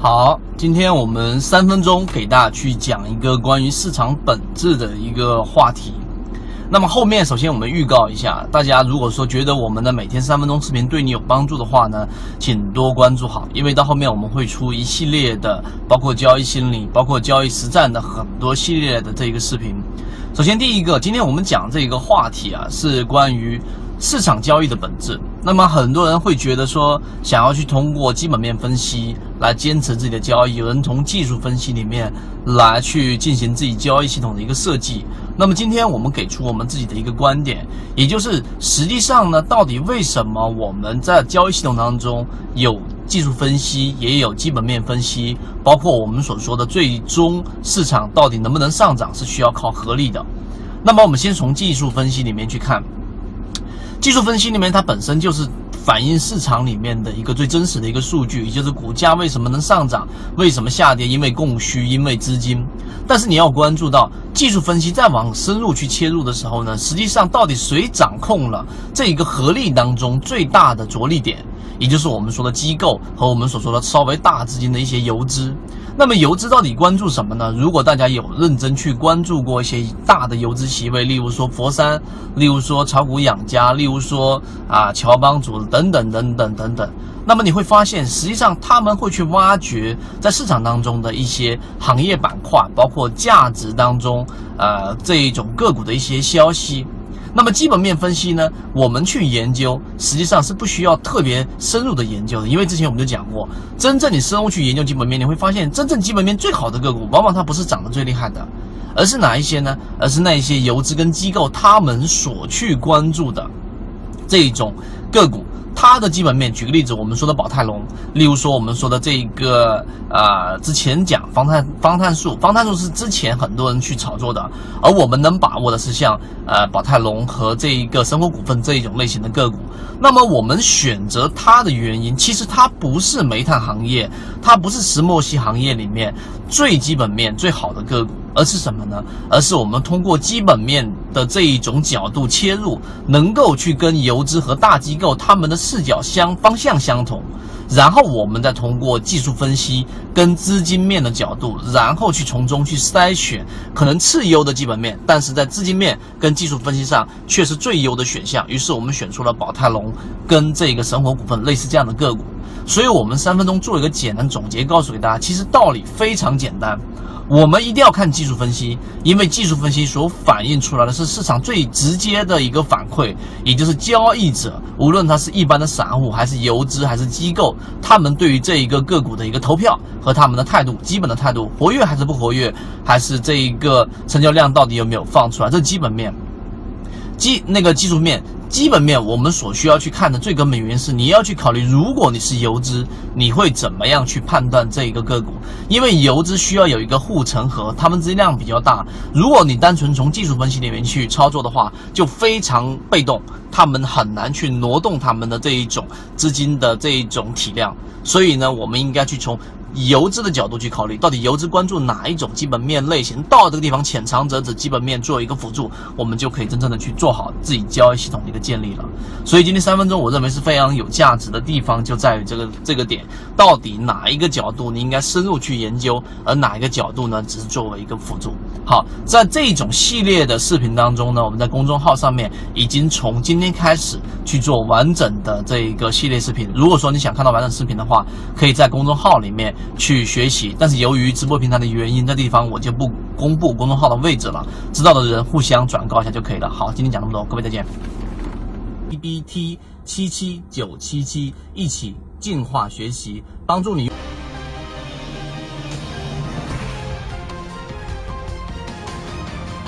好，今天我们三分钟给大家去讲一个关于市场本质的一个话题。那么后面首先我们预告一下，大家如果说觉得我们的每天三分钟视频对你有帮助的话呢，请多关注好，因为到后面我们会出一系列的，包括交易心理、包括交易实战的很多系列的这个视频。首先第一个，今天我们讲这个话题啊，是关于。市场交易的本质，那么很多人会觉得说，想要去通过基本面分析来坚持自己的交易，有人从技术分析里面来去进行自己交易系统的一个设计。那么今天我们给出我们自己的一个观点，也就是实际上呢，到底为什么我们在交易系统当中有技术分析，也有基本面分析，包括我们所说的最终市场到底能不能上涨，是需要靠合力的。那么我们先从技术分析里面去看。技术分析里面，它本身就是反映市场里面的一个最真实的一个数据，也就是股价为什么能上涨，为什么下跌，因为供需，因为资金。但是你要关注到，技术分析再往深入去切入的时候呢，实际上到底谁掌控了这一个合力当中最大的着力点？也就是我们说的机构和我们所说的稍微大资金的一些游资。那么游资到底关注什么呢？如果大家有认真去关注过一些大的游资席位，例如说佛山，例如说炒股养家，例如说啊乔帮主等等等等等等，那么你会发现，实际上他们会去挖掘在市场当中的一些行业板块，包括价值当中呃这一种个股的一些消息。那么基本面分析呢？我们去研究，实际上是不需要特别深入的研究的，因为之前我们就讲过，真正你深入去研究基本面，你会发现，真正基本面最好的个股，往往它不是涨得最厉害的，而是哪一些呢？而是那一些游资跟机构他们所去关注的这种个股。它的基本面，举个例子，我们说的宝泰龙，例如说我们说的这一个啊，之前讲方碳方碳素，方碳素是之前很多人去炒作的，而我们能把握的是像呃宝泰龙和这一个生活股份这一种类型的个股。那么我们选择它的原因，其实它不是煤炭行业，它不是石墨烯行业里面最基本面最好的个股。而是什么呢？而是我们通过基本面的这一种角度切入，能够去跟游资和大机构他们的视角相方向相同，然后我们再通过技术分析跟资金面的角度，然后去从中去筛选可能次优的基本面，但是在资金面跟技术分析上却是最优的选项。于是我们选出了宝泰隆跟这个神火股份类似这样的个股。所以我们三分钟做一个简单总结，告诉给大家，其实道理非常简单。我们一定要看技术分析，因为技术分析所反映出来的是市场最直接的一个反馈，也就是交易者，无论他是一般的散户，还是游资，还是机构，他们对于这一个个股的一个投票和他们的态度，基本的态度，活跃还是不活跃，还是这一个成交量到底有没有放出来，这基本面，基那个技术面。基本面，我们所需要去看的最根本原因是，你要去考虑，如果你是游资，你会怎么样去判断这一个个股？因为游资需要有一个护城河，他们资金量比较大。如果你单纯从技术分析里面去操作的话，就非常被动，他们很难去挪动他们的这一种资金的这一种体量。所以呢，我们应该去从。以游资的角度去考虑，到底游资关注哪一种基本面类型？到这个地方浅尝辄止，基本面做一个辅助，我们就可以真正的去做好自己交易系统的一个建立了。所以今天三分钟，我认为是非常有价值的地方就在于这个这个点，到底哪一个角度你应该深入去研究，而哪一个角度呢，只是作为一个辅助。好，在这种系列的视频当中呢，我们在公众号上面已经从今天开始去做完整的这一个系列视频。如果说你想看到完整视频的话，可以在公众号里面。去学习，但是由于直播平台的原因，这地方我就不公布公众号的位置了，知道的人互相转告一下就可以了。好，今天讲那么多，各位再见。B B T 七七九七七，一起进化学习，帮助你。